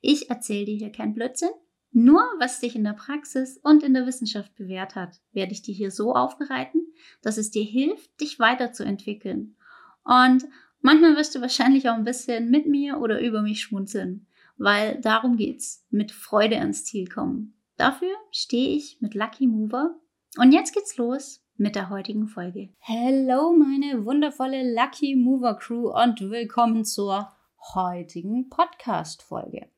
Ich erzähle dir hier kein Blödsinn. Nur was sich in der Praxis und in der Wissenschaft bewährt hat, werde ich dir hier so aufbereiten, dass es dir hilft, dich weiterzuentwickeln. Und manchmal wirst du wahrscheinlich auch ein bisschen mit mir oder über mich schmunzeln, weil darum geht's, mit Freude ans Ziel kommen. Dafür stehe ich mit Lucky Mover. Und jetzt geht's los mit der heutigen Folge. Hello, meine wundervolle Lucky Mover Crew und willkommen zur heutigen Podcast-Folge.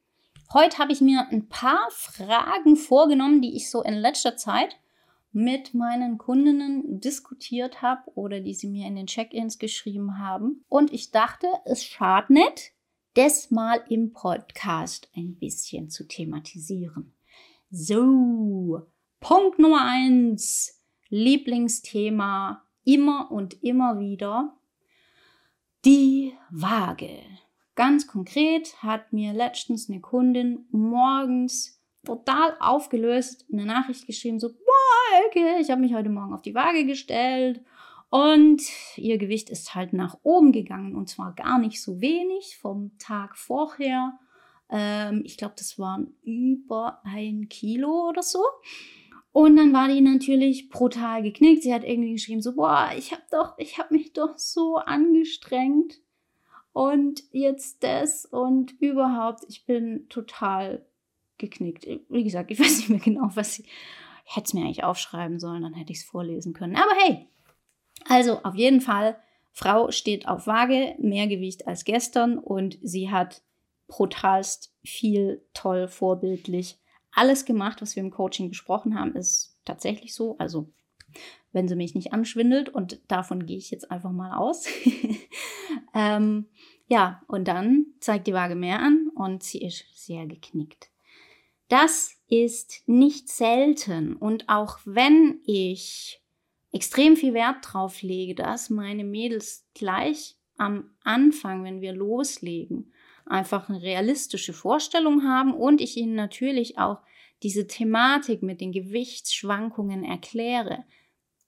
Heute habe ich mir ein paar Fragen vorgenommen, die ich so in letzter Zeit mit meinen Kundinnen diskutiert habe oder die sie mir in den Check-ins geschrieben haben. Und ich dachte, es schadet nicht, das mal im Podcast ein bisschen zu thematisieren. So, Punkt Nummer eins, Lieblingsthema immer und immer wieder, die Waage. Ganz konkret hat mir letztens eine Kundin morgens total aufgelöst eine Nachricht geschrieben, so, boah, Elke, ich habe mich heute Morgen auf die Waage gestellt und ihr Gewicht ist halt nach oben gegangen und zwar gar nicht so wenig vom Tag vorher. Ähm, ich glaube, das waren über ein Kilo oder so. Und dann war die natürlich brutal geknickt. Sie hat irgendwie geschrieben so, boah, ich habe doch, ich habe mich doch so angestrengt und jetzt das und überhaupt, ich bin total geknickt. Wie gesagt, ich weiß nicht mehr genau, was ich, ich hätte es mir eigentlich aufschreiben sollen, dann hätte ich es vorlesen können. Aber hey, also auf jeden Fall, Frau steht auf Waage, mehr Gewicht als gestern und sie hat brutalst viel, toll, vorbildlich alles gemacht, was wir im Coaching besprochen haben, ist tatsächlich so. Also wenn sie mich nicht anschwindelt und davon gehe ich jetzt einfach mal aus. ähm, ja, und dann zeigt die Waage mehr an und sie ist sehr geknickt. Das ist nicht selten und auch wenn ich extrem viel Wert drauf lege, dass meine Mädels gleich am Anfang, wenn wir loslegen, einfach eine realistische Vorstellung haben und ich ihnen natürlich auch diese Thematik mit den Gewichtsschwankungen erkläre,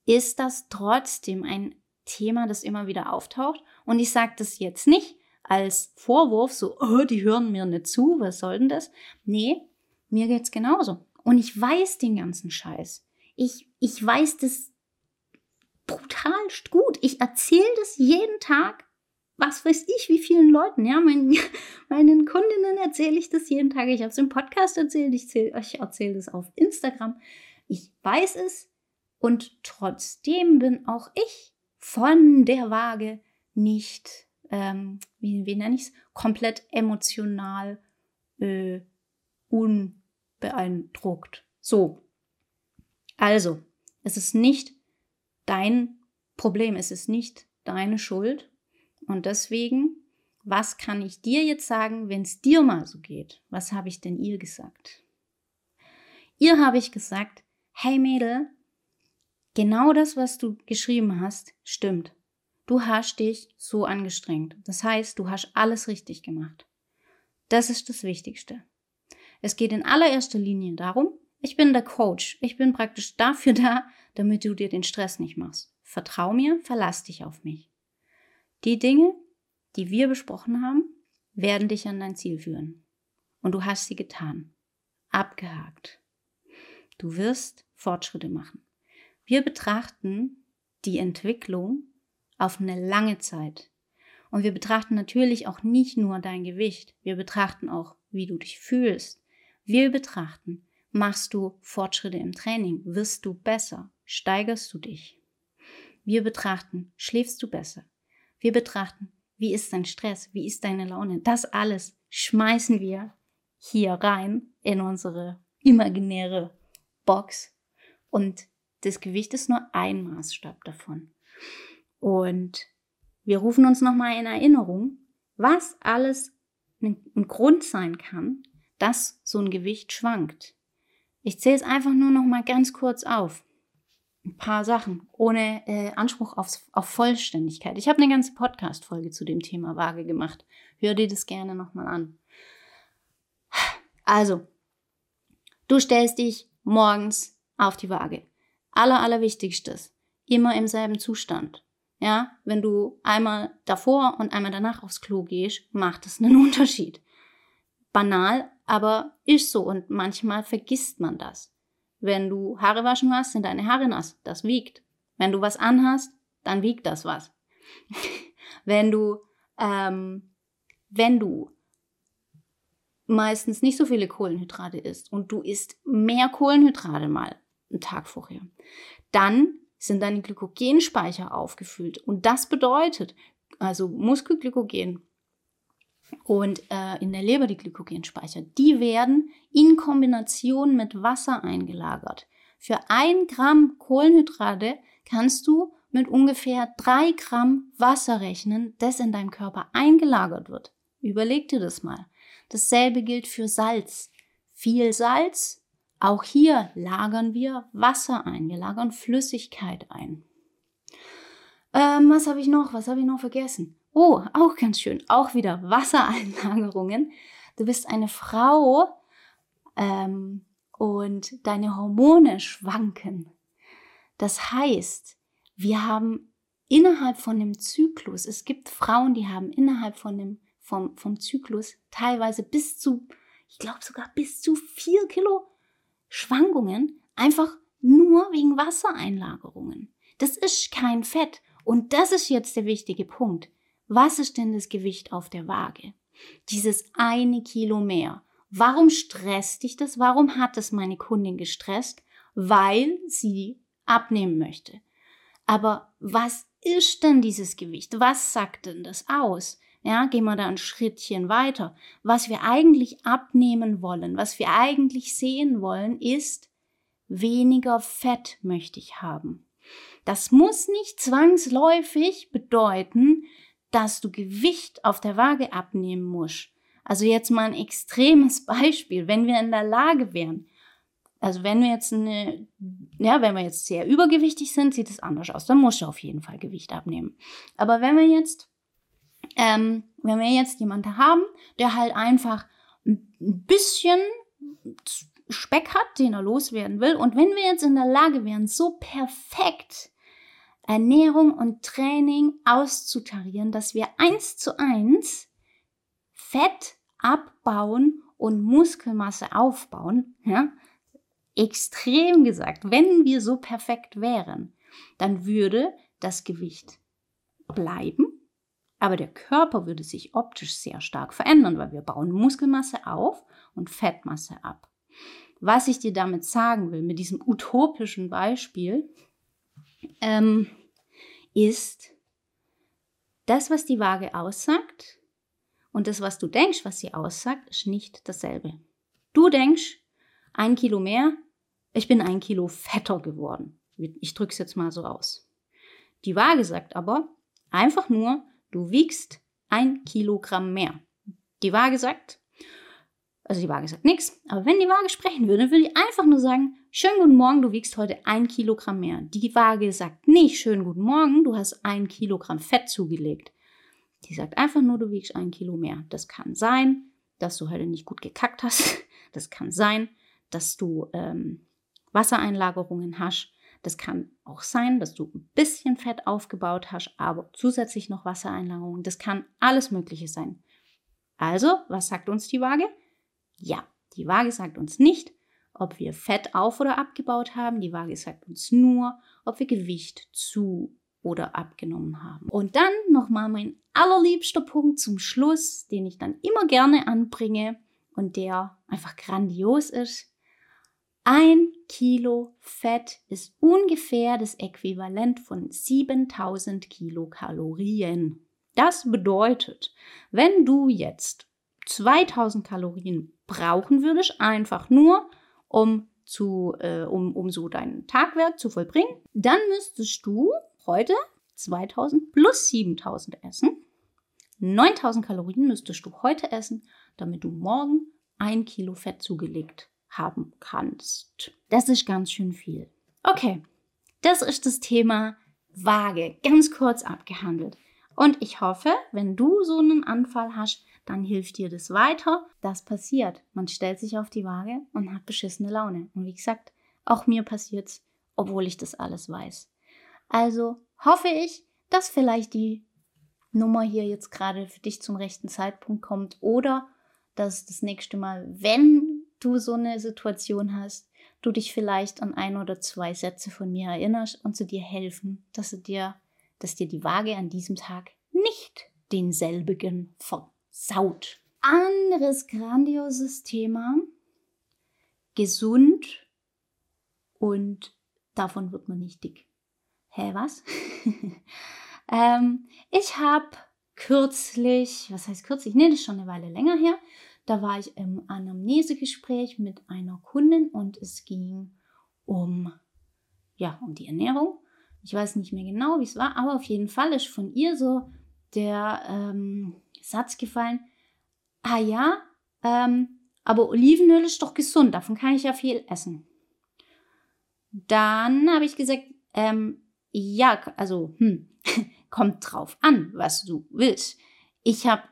ist das trotzdem ein Thema, das immer wieder auftaucht. Und ich sage das jetzt nicht als Vorwurf, so, oh, die hören mir nicht zu, was soll denn das? Nee, mir geht's genauso. Und ich weiß den ganzen Scheiß. Ich, ich weiß das brutalst gut. Ich erzähle das jeden Tag, was weiß ich, wie vielen Leuten, ja, meinen, meinen Kundinnen erzähle ich das jeden Tag. Ich habe es im Podcast erzählt, ich, ich erzähle das auf Instagram. Ich weiß es, und trotzdem bin auch ich von der Waage nicht, ähm, wie, wie nenne ich es, komplett emotional äh, unbeeindruckt. So. Also, es ist nicht dein Problem, es ist nicht deine Schuld. Und deswegen, was kann ich dir jetzt sagen, wenn es dir mal so geht? Was habe ich denn ihr gesagt? Ihr habe ich gesagt, hey Mädel, genau das, was du geschrieben hast, stimmt. Du hast dich so angestrengt. Das heißt, du hast alles richtig gemacht. Das ist das Wichtigste. Es geht in allererster Linie darum, ich bin der Coach. Ich bin praktisch dafür da, damit du dir den Stress nicht machst. Vertrau mir, verlass dich auf mich. Die Dinge, die wir besprochen haben, werden dich an dein Ziel führen. Und du hast sie getan. Abgehakt. Du wirst Fortschritte machen. Wir betrachten die Entwicklung auf eine lange Zeit. Und wir betrachten natürlich auch nicht nur dein Gewicht, wir betrachten auch, wie du dich fühlst. Wir betrachten, machst du Fortschritte im Training, wirst du besser, steigerst du dich. Wir betrachten, schläfst du besser. Wir betrachten, wie ist dein Stress, wie ist deine Laune. Das alles schmeißen wir hier rein in unsere imaginäre Box und das Gewicht ist nur ein Maßstab davon. Und wir rufen uns nochmal in Erinnerung, was alles ein Grund sein kann, dass so ein Gewicht schwankt. Ich zähle es einfach nur noch mal ganz kurz auf. Ein paar Sachen, ohne äh, Anspruch auf, auf Vollständigkeit. Ich habe eine ganze Podcast-Folge zu dem Thema Waage gemacht. Hör dir das gerne noch mal an. Also, du stellst dich morgens auf die Waage. Aller, allerwichtigstes. Immer im selben Zustand. Ja, wenn du einmal davor und einmal danach aufs Klo gehst, macht es einen Unterschied. Banal, aber ist so und manchmal vergisst man das. Wenn du Haare waschen hast, sind deine Haare nass. Das wiegt. Wenn du was anhast, dann wiegt das was. wenn du, ähm, wenn du meistens nicht so viele Kohlenhydrate isst und du isst mehr Kohlenhydrate mal einen Tag vorher, dann sind deine Glykogenspeicher aufgefüllt. Und das bedeutet, also Muskelglykogen und äh, in der Leber die Glykogenspeicher, die werden in Kombination mit Wasser eingelagert. Für ein Gramm Kohlenhydrate kannst du mit ungefähr drei Gramm Wasser rechnen, das in deinem Körper eingelagert wird. Überleg dir das mal. Dasselbe gilt für Salz. Viel Salz, auch hier lagern wir Wasser ein, wir lagern Flüssigkeit ein. Ähm, was habe ich noch? Was habe ich noch vergessen? Oh, auch ganz schön. Auch wieder Wassereinlagerungen. Du bist eine Frau ähm, und deine Hormone schwanken. Das heißt, wir haben innerhalb von dem Zyklus, es gibt Frauen, die haben innerhalb von dem, vom, vom Zyklus teilweise bis zu, ich glaube sogar bis zu vier Kilo Schwankungen, einfach nur wegen Wassereinlagerungen. Das ist kein Fett. Und das ist jetzt der wichtige Punkt. Was ist denn das Gewicht auf der Waage? Dieses eine Kilo mehr. Warum stresst dich das? Warum hat es meine Kundin gestresst? Weil sie abnehmen möchte. Aber was ist denn dieses Gewicht? Was sagt denn das aus? Ja, gehen wir da ein Schrittchen weiter. Was wir eigentlich abnehmen wollen, was wir eigentlich sehen wollen, ist, weniger Fett möchte ich haben. Das muss nicht zwangsläufig bedeuten, dass du Gewicht auf der Waage abnehmen musst. Also jetzt mal ein extremes Beispiel, wenn wir in der Lage wären, also wenn wir jetzt eine, ja, wenn wir jetzt sehr übergewichtig sind, sieht es anders aus. Dann musst du auf jeden Fall Gewicht abnehmen. Aber wenn wir jetzt, ähm, wenn wir jetzt jemanden haben, der halt einfach ein bisschen Speck hat, den er loswerden will, und wenn wir jetzt in der Lage wären, so perfekt Ernährung und Training auszutarieren, dass wir eins zu eins Fett abbauen und Muskelmasse aufbauen, ja, extrem gesagt, wenn wir so perfekt wären, dann würde das Gewicht bleiben, aber der Körper würde sich optisch sehr stark verändern, weil wir bauen Muskelmasse auf und Fettmasse ab. Was ich dir damit sagen will, mit diesem utopischen Beispiel, ähm, ist das, was die Waage aussagt und das, was du denkst, was sie aussagt, ist nicht dasselbe. Du denkst, ein Kilo mehr, ich bin ein Kilo fetter geworden. Ich drücke es jetzt mal so aus. Die Waage sagt aber einfach nur, du wiegst ein Kilogramm mehr. Die Waage sagt, also die Waage sagt nichts, aber wenn die Waage sprechen würde, würde ich einfach nur sagen, schönen guten Morgen, du wiegst heute ein Kilogramm mehr. Die Waage sagt nicht, schönen guten Morgen, du hast ein Kilogramm Fett zugelegt. Die sagt einfach nur, du wiegst ein Kilo mehr. Das kann sein, dass du heute nicht gut gekackt hast. Das kann sein, dass du ähm, Wassereinlagerungen hast. Das kann auch sein, dass du ein bisschen Fett aufgebaut hast, aber zusätzlich noch Wassereinlagerungen. Das kann alles Mögliche sein. Also, was sagt uns die Waage? Ja, die Waage sagt uns nicht, ob wir Fett auf oder abgebaut haben. Die Waage sagt uns nur, ob wir Gewicht zu oder abgenommen haben. Und dann nochmal mein allerliebster Punkt zum Schluss, den ich dann immer gerne anbringe und der einfach grandios ist. Ein Kilo Fett ist ungefähr das Äquivalent von 7000 Kilokalorien. Das bedeutet, wenn du jetzt 2000 Kalorien brauchen würdest, einfach nur um zu, äh, um, um so dein Tagwerk zu vollbringen, dann müsstest du heute 2000 plus 7000 essen. 9000 Kalorien müsstest du heute essen, damit du morgen ein Kilo Fett zugelegt haben kannst. Das ist ganz schön viel. Okay, das ist das Thema Waage, ganz kurz abgehandelt. Und ich hoffe, wenn du so einen Anfall hast, dann hilft dir das weiter. Das passiert. Man stellt sich auf die Waage und hat beschissene Laune. Und wie gesagt, auch mir passiert's, obwohl ich das alles weiß. Also hoffe ich, dass vielleicht die Nummer hier jetzt gerade für dich zum rechten Zeitpunkt kommt oder dass das nächste Mal, wenn du so eine Situation hast, du dich vielleicht an ein oder zwei Sätze von mir erinnerst und zu dir helfen, dass dir, dass dir die Waage an diesem Tag nicht denselbigen versaut. Anderes grandioses Thema. Gesund und davon wird man nicht dick. Hä, was? ähm, ich habe kürzlich, was heißt kürzlich? Nee, das ist schon eine Weile länger her, da war ich im Anamnesegespräch mit einer Kundin und es ging um, ja, um die Ernährung. Ich weiß nicht mehr genau, wie es war, aber auf jeden Fall ist von ihr so der ähm, Satz gefallen, ah ja, ähm, aber Olivenöl ist doch gesund, davon kann ich ja viel essen. Dann habe ich gesagt, ähm, ja, also, hm, kommt drauf an, was du willst. Ich habe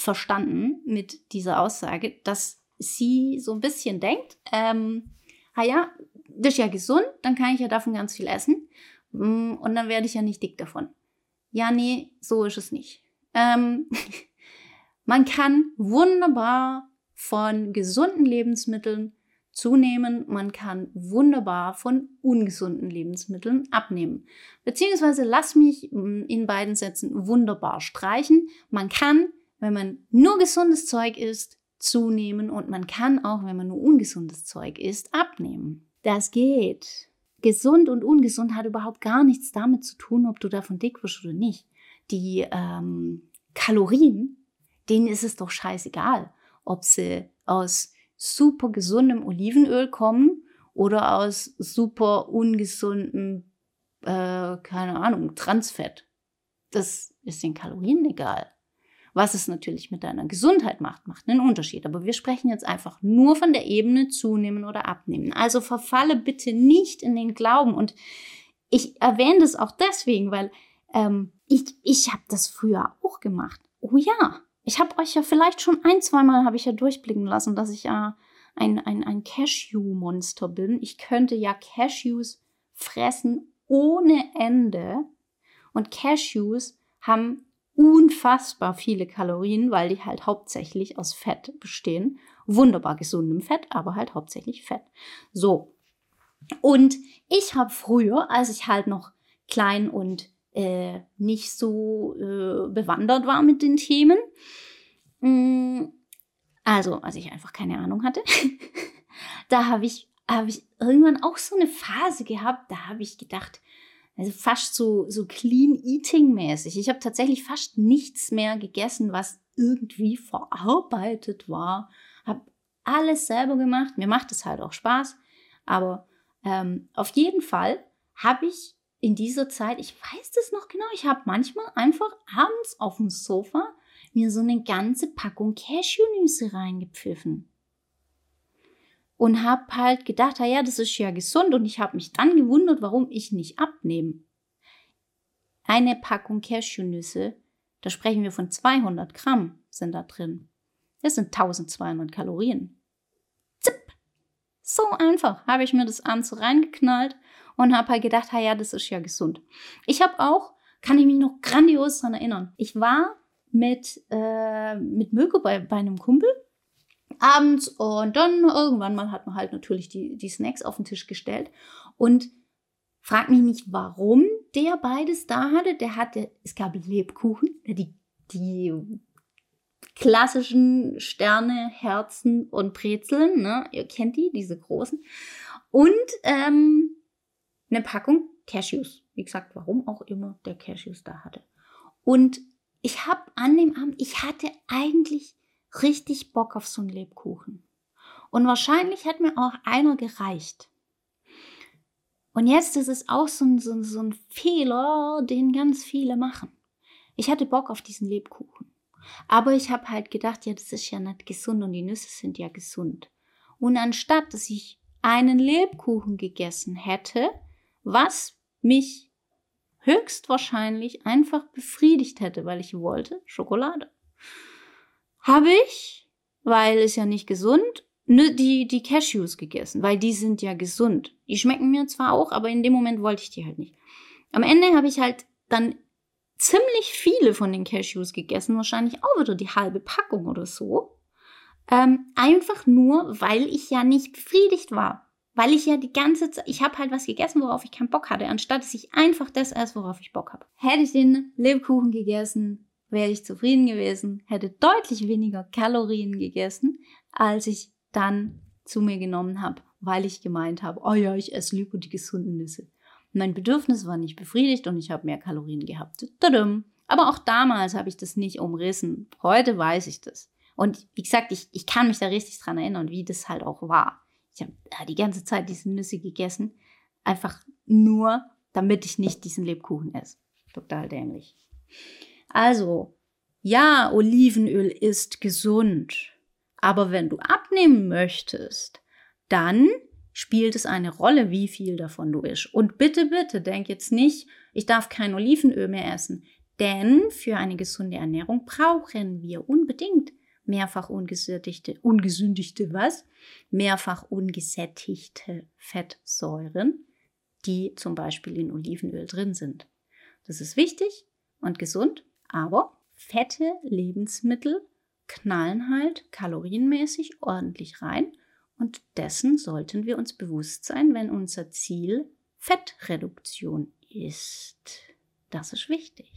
verstanden mit dieser Aussage, dass sie so ein bisschen denkt, ähm, ah ja, das ist ja gesund, dann kann ich ja davon ganz viel essen mm, und dann werde ich ja nicht dick davon. Ja, nee, so ist es nicht. Ähm, man kann wunderbar von gesunden Lebensmitteln zunehmen, man kann wunderbar von ungesunden Lebensmitteln abnehmen. Beziehungsweise lass mich mm, in beiden Sätzen wunderbar streichen. Man kann wenn man nur gesundes Zeug isst, zunehmen und man kann auch, wenn man nur ungesundes Zeug isst, abnehmen. Das geht. Gesund und ungesund hat überhaupt gar nichts damit zu tun, ob du davon dick wirst oder nicht. Die ähm, Kalorien, denen ist es doch scheißegal, ob sie aus super gesundem Olivenöl kommen oder aus super ungesundem, äh, keine Ahnung, Transfett. Das ist den Kalorien egal. Was es natürlich mit deiner Gesundheit macht, macht einen Unterschied. Aber wir sprechen jetzt einfach nur von der Ebene zunehmen oder abnehmen. Also verfalle bitte nicht in den Glauben. Und ich erwähne das auch deswegen, weil ähm, ich, ich habe das früher auch gemacht. Oh ja, ich habe euch ja vielleicht schon ein, zweimal habe ich ja durchblicken lassen, dass ich ja ein, ein, ein Cashew-Monster bin. Ich könnte ja Cashews fressen ohne Ende. Und Cashews haben unfassbar viele Kalorien, weil die halt hauptsächlich aus Fett bestehen. Wunderbar gesundem Fett, aber halt hauptsächlich Fett. So. Und ich habe früher, als ich halt noch klein und äh, nicht so äh, bewandert war mit den Themen, mh, mm, also als ich einfach keine Ahnung hatte, da habe ich, hab ich irgendwann auch so eine Phase gehabt, da habe ich gedacht, also fast so, so clean eating mäßig. Ich habe tatsächlich fast nichts mehr gegessen, was irgendwie verarbeitet war. Habe alles selber gemacht. Mir macht es halt auch Spaß. Aber ähm, auf jeden Fall habe ich in dieser Zeit, ich weiß das noch genau, ich habe manchmal einfach abends auf dem Sofa mir so eine ganze Packung Cashewnüsse reingepfiffen und habe halt gedacht, ja, das ist ja gesund und ich habe mich dann gewundert, warum ich nicht abnehme. Eine Packung Cashewnüsse, da sprechen wir von 200 Gramm, sind da drin. Das sind 1200 Kalorien. Zipp! So einfach habe ich mir das abends reingeknallt und habe halt gedacht, ja, das ist ja gesund. Ich habe auch, kann ich mich noch grandios daran erinnern, ich war mit, äh, mit Möge bei, bei einem Kumpel abends und dann irgendwann mal hat man halt natürlich die, die Snacks auf den Tisch gestellt und frag mich nicht, warum der beides da hatte. Der hatte, es gab Lebkuchen, die, die klassischen Sterne, Herzen und Brezeln, ne? Ihr kennt die, diese großen. Und ähm, eine Packung Cashews. Wie gesagt, warum auch immer der Cashews da hatte. Und ich habe an dem Abend, ich hatte eigentlich richtig Bock auf so einen Lebkuchen. Und wahrscheinlich hätte mir auch einer gereicht. Und jetzt ist es auch so ein, so, so ein Fehler, den ganz viele machen. Ich hatte Bock auf diesen Lebkuchen. Aber ich habe halt gedacht, ja, das ist ja nicht gesund und die Nüsse sind ja gesund. Und anstatt, dass ich einen Lebkuchen gegessen hätte, was mich höchstwahrscheinlich einfach befriedigt hätte, weil ich wollte Schokolade. Habe ich, weil es ja nicht gesund, die, die Cashews gegessen, weil die sind ja gesund. Die schmecken mir zwar auch, aber in dem Moment wollte ich die halt nicht. Am Ende habe ich halt dann ziemlich viele von den Cashews gegessen, wahrscheinlich auch wieder die halbe Packung oder so. Ähm, einfach nur, weil ich ja nicht befriedigt war. Weil ich ja die ganze Zeit, ich habe halt was gegessen, worauf ich keinen Bock hatte, anstatt dass ich einfach das esse, worauf ich Bock habe. Hätte ich den Lebkuchen gegessen, wäre ich zufrieden gewesen, hätte deutlich weniger Kalorien gegessen, als ich dann zu mir genommen habe, weil ich gemeint habe, oh ja, ich esse lieber die gesunden Nüsse. Mein Bedürfnis war nicht befriedigt und ich habe mehr Kalorien gehabt. Tadam. Aber auch damals habe ich das nicht umrissen. Heute weiß ich das. Und wie gesagt, ich, ich kann mich da richtig dran erinnern, wie das halt auch war. Ich habe die ganze Zeit diese Nüsse gegessen, einfach nur, damit ich nicht diesen Lebkuchen esse. Total dämlich. Also, ja, Olivenöl ist gesund. Aber wenn du abnehmen möchtest, dann spielt es eine Rolle, wie viel davon du isst. Und bitte, bitte, denk jetzt nicht, ich darf kein Olivenöl mehr essen. Denn für eine gesunde Ernährung brauchen wir unbedingt mehrfach ungesättigte, ungesündigte was? Mehrfach ungesättigte Fettsäuren, die zum Beispiel in Olivenöl drin sind. Das ist wichtig und gesund, aber fette Lebensmittel knallen halt kalorienmäßig ordentlich rein und dessen sollten wir uns bewusst sein, wenn unser Ziel Fettreduktion ist. Das ist wichtig.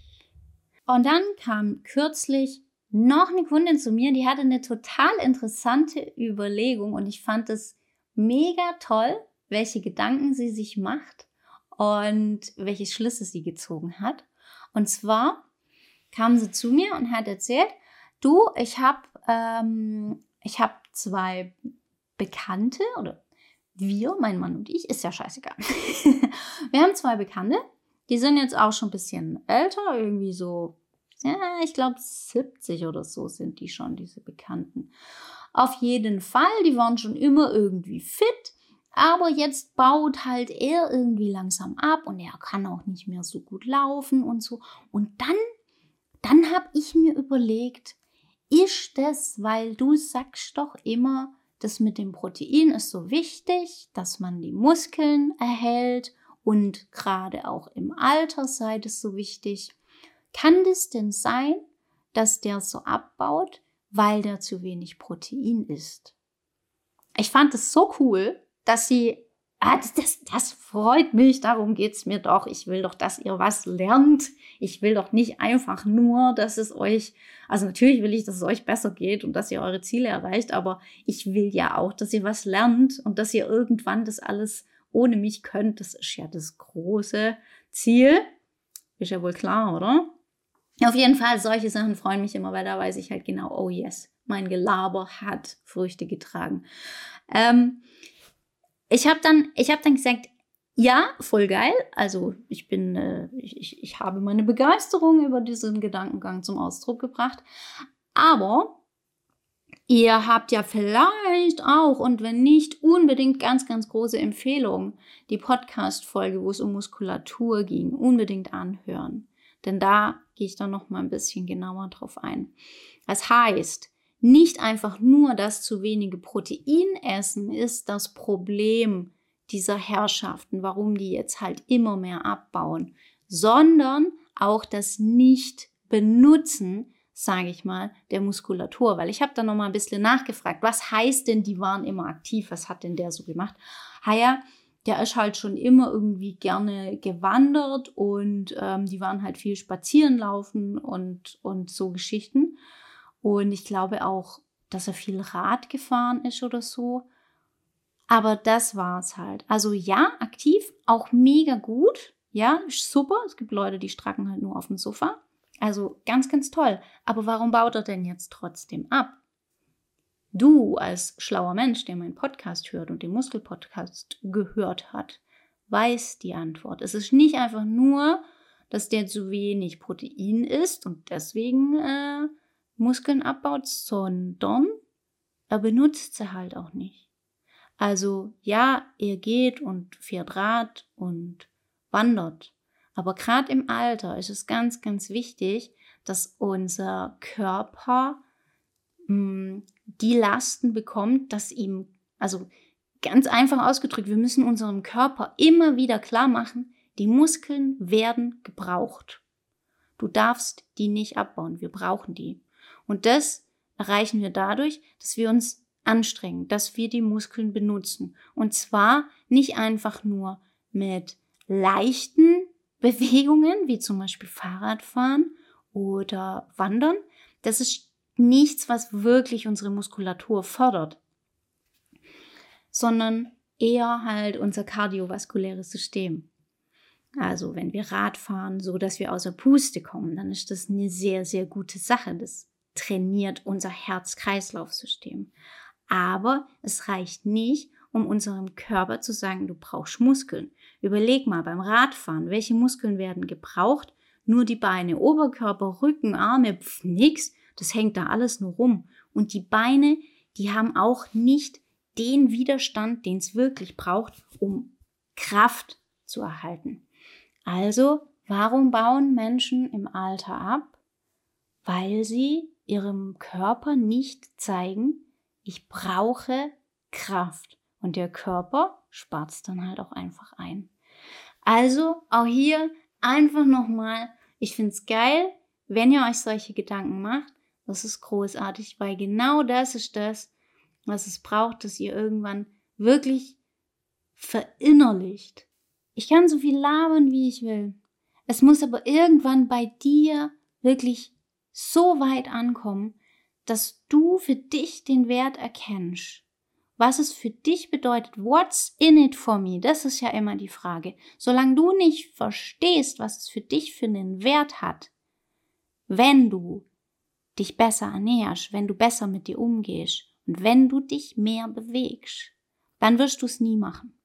Und dann kam kürzlich noch eine Kundin zu mir, die hatte eine total interessante Überlegung und ich fand es mega toll, welche Gedanken sie sich macht und welche Schlüsse sie gezogen hat. Und zwar kam sie zu mir und hat erzählt, du, ich habe ähm, habe zwei Bekannte oder wir, mein Mann und ich, ist ja scheißegal. wir haben zwei Bekannte, die sind jetzt auch schon ein bisschen älter, irgendwie so, ja, ich glaube 70 oder so sind die schon, diese Bekannten. Auf jeden Fall, die waren schon immer irgendwie fit, aber jetzt baut halt er irgendwie langsam ab und er kann auch nicht mehr so gut laufen und so. Und dann, dann habe ich mir überlegt, ist das, weil du sagst doch immer, das mit dem Protein ist so wichtig, dass man die Muskeln erhält und gerade auch im Alter sei das so wichtig. Kann das denn sein, dass der so abbaut, weil der zu wenig Protein isst? Ich fand es so cool, dass sie Ah, das, das, das freut mich, darum geht es mir doch. Ich will doch, dass ihr was lernt. Ich will doch nicht einfach nur, dass es euch, also natürlich will ich, dass es euch besser geht und dass ihr eure Ziele erreicht, aber ich will ja auch, dass ihr was lernt und dass ihr irgendwann das alles ohne mich könnt. Das ist ja das große Ziel. Ist ja wohl klar, oder? Auf jeden Fall, solche Sachen freuen mich immer, weil da weiß ich halt genau, oh yes, mein Gelaber hat Früchte getragen. Ähm, ich habe dann, habe dann gesagt, ja, voll geil. Also ich bin, äh, ich, ich habe meine Begeisterung über diesen Gedankengang zum Ausdruck gebracht. Aber ihr habt ja vielleicht auch und wenn nicht unbedingt ganz, ganz große Empfehlung, die Podcast-Folge, wo es um Muskulatur ging, unbedingt anhören. Denn da gehe ich dann noch mal ein bisschen genauer drauf ein. Das heißt, nicht einfach nur das zu wenige Protein essen ist das Problem dieser Herrschaften, warum die jetzt halt immer mehr abbauen, sondern auch das Nicht-Benutzen, sage ich mal, der Muskulatur. Weil ich habe da noch mal ein bisschen nachgefragt, was heißt denn, die waren immer aktiv? Was hat denn der so gemacht? Ha ja, der ist halt schon immer irgendwie gerne gewandert und ähm, die waren halt viel spazieren laufen und, und so Geschichten. Und ich glaube auch, dass er viel Rad gefahren ist oder so. Aber das war es halt. Also ja, aktiv, auch mega gut. Ja, super. Es gibt Leute, die stracken halt nur auf dem Sofa. Also ganz, ganz toll. Aber warum baut er denn jetzt trotzdem ab? Du als schlauer Mensch, der meinen Podcast hört und den Muskelpodcast gehört hat, weißt die Antwort. Es ist nicht einfach nur, dass der zu wenig Protein isst und deswegen äh, Muskeln abbaut, sondern er benutzt sie halt auch nicht. Also ja, er geht und fährt Rad und wandert. Aber gerade im Alter ist es ganz, ganz wichtig, dass unser Körper mh, hm, die Lasten bekommt, dass ihm, also ganz einfach ausgedrückt, wir müssen unserem Körper immer wieder klar machen, die Muskeln werden gebraucht. Du darfst die nicht abbauen, wir brauchen die. Und das erreichen wir dadurch, dass wir uns anstrengen, dass wir die Muskeln benutzen. Und zwar nicht einfach nur mit leichten Bewegungen, wie zum Beispiel Fahrradfahren oder Wandern. Das ist nichts, was wirklich unsere Muskulatur fördert, sondern eher halt unser kardiovaskuläres System. Also wenn wir Rad fahren, so dass wir außer Puste kommen, dann ist das eine sehr, sehr gute Sache. Das trainiert unser Herz-Kreislauf-System. Aber es reicht nicht, um unserem Körper zu sagen, du brauchst Muskeln. Überleg mal beim Radfahren, welche Muskeln werden gebraucht? Nur die Beine, Oberkörper, Rücken, Arme, pf, nix. Das hängt da alles nur rum. Und die Beine, die haben auch nicht den Widerstand, den es wirklich braucht, um Kraft zu erhalten. Also, warum bauen Menschen im Alter ab? Weil sie ihrem Körper nicht zeigen, ich brauche Kraft. Und der Körper spart es dann halt auch einfach ein. Also auch hier einfach nochmal, ich finde es geil, wenn ihr euch solche Gedanken macht. Das ist großartig, weil genau das ist das, was es braucht, dass ihr irgendwann wirklich verinnerlicht. Ich kann so viel labern, wie ich will. Es muss aber irgendwann bei dir wirklich so weit ankommen, dass du für dich den Wert erkennst was es für dich bedeutet. What's in it for me? Das ist ja immer die Frage. Solange du nicht verstehst, was es für dich für einen Wert hat, wenn du dich besser ernährst, wenn du besser mit dir umgehst und wenn du dich mehr bewegst, dann wirst du es nie machen.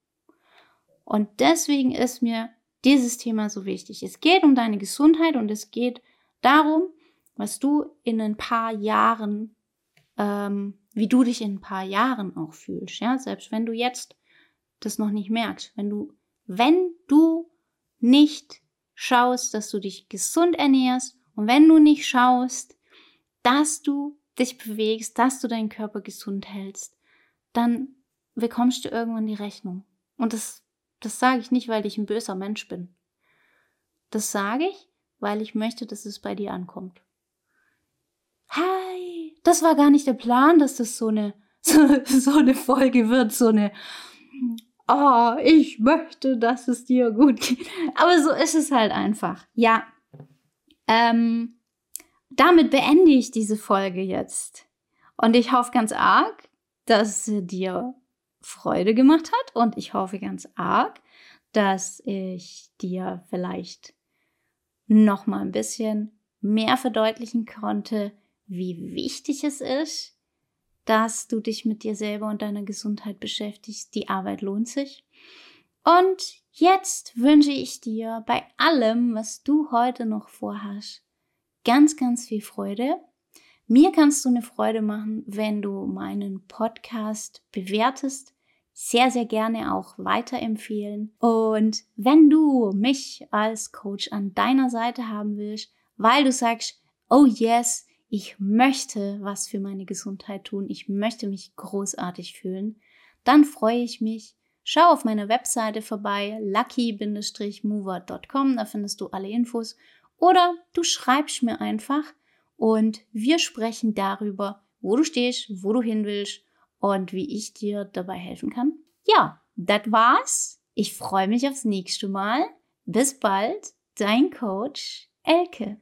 Und deswegen ist mir dieses Thema so wichtig. Es geht um deine Gesundheit und es geht darum, was du in ein paar Jahren ähm, wie du dich in ein paar Jahren auch fühlst, ja, selbst wenn du jetzt das noch nicht merkst, wenn du, wenn du nicht schaust, dass du dich gesund ernährst und wenn du nicht schaust, dass du dich bewegst, dass du deinen Körper gesund hältst, dann bekommst du irgendwann die Rechnung. Und das, das sage ich nicht, weil ich ein böser Mensch bin. Das sage ich, weil ich möchte, dass es bei dir ankommt. Hi, das war gar nicht der Plan, dass das so eine, so, so eine Folge wird, so eine, oh, ich möchte, dass es dir gut geht. Aber so ist es halt einfach. Ja. Ähm, damit beende ich diese Folge jetzt. Und ich hoffe ganz arg, dass sie dir Freude gemacht hat. Und ich hoffe ganz arg, dass ich dir vielleicht noch mal ein bisschen mehr verdeutlichen konnte, wie wichtig es ist, dass du dich mit dir selber und deiner Gesundheit beschäftigst. Die Arbeit lohnt sich. Und jetzt wünsche ich dir bei allem, was du heute noch vorhast, ganz, ganz viel Freude. Mir kannst du eine Freude machen, wenn du meinen Podcast bewertest. Sehr, sehr gerne auch weiterempfehlen. Und wenn du mich als Coach an deiner Seite haben willst, weil du sagst, oh yes, ich möchte was für meine Gesundheit tun, ich möchte mich großartig fühlen, dann freue ich mich. Schau auf meiner Webseite vorbei, lucky-mover.com, da findest du alle Infos. Oder du schreibst mir einfach und wir sprechen darüber, wo du stehst, wo du hin willst und wie ich dir dabei helfen kann. Ja, das war's. Ich freue mich aufs nächste Mal. Bis bald, dein Coach Elke.